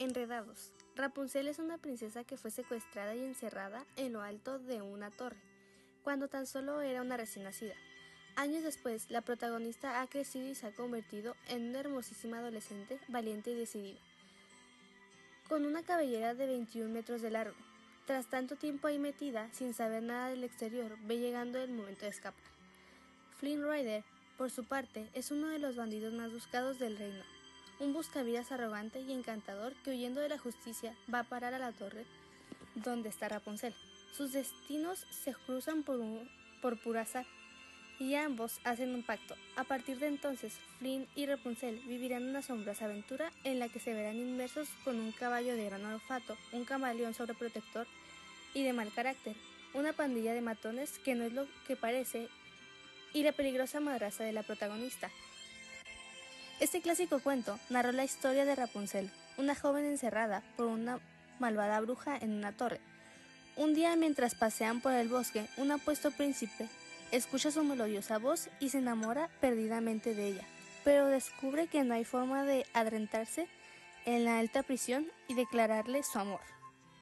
Enredados. Rapunzel es una princesa que fue secuestrada y encerrada en lo alto de una torre, cuando tan solo era una recién nacida. Años después, la protagonista ha crecido y se ha convertido en una hermosísima adolescente, valiente y decidida, con una cabellera de 21 metros de largo. Tras tanto tiempo ahí metida, sin saber nada del exterior, ve llegando el momento de escapar. Flynn Rider, por su parte, es uno de los bandidos más buscados del reino, un buscavidas arrogante y encantador que huyendo de la justicia va a parar a la torre donde está Rapunzel. Sus destinos se cruzan por, un, pura azar y ambos hacen un pacto. A partir de entonces, Flynn y Rapunzel vivirán una asombrosa aventura en la que se verán inmersos con un caballo de gran olfato, un camaleón sobreprotector y de mal carácter, una pandilla de matones que no es lo que parece y la peligrosa madraza de la protagonista. Este clásico cuento narró la historia de Rapunzel, una joven encerrada por una malvada bruja en una torre. Un día mientras pasean por el bosque, un apuesto príncipe escucha su melodiosa voz y se enamora perdidamente de ella, pero descubre que no hay forma de adrentarse en la alta prisión y declararle su amor.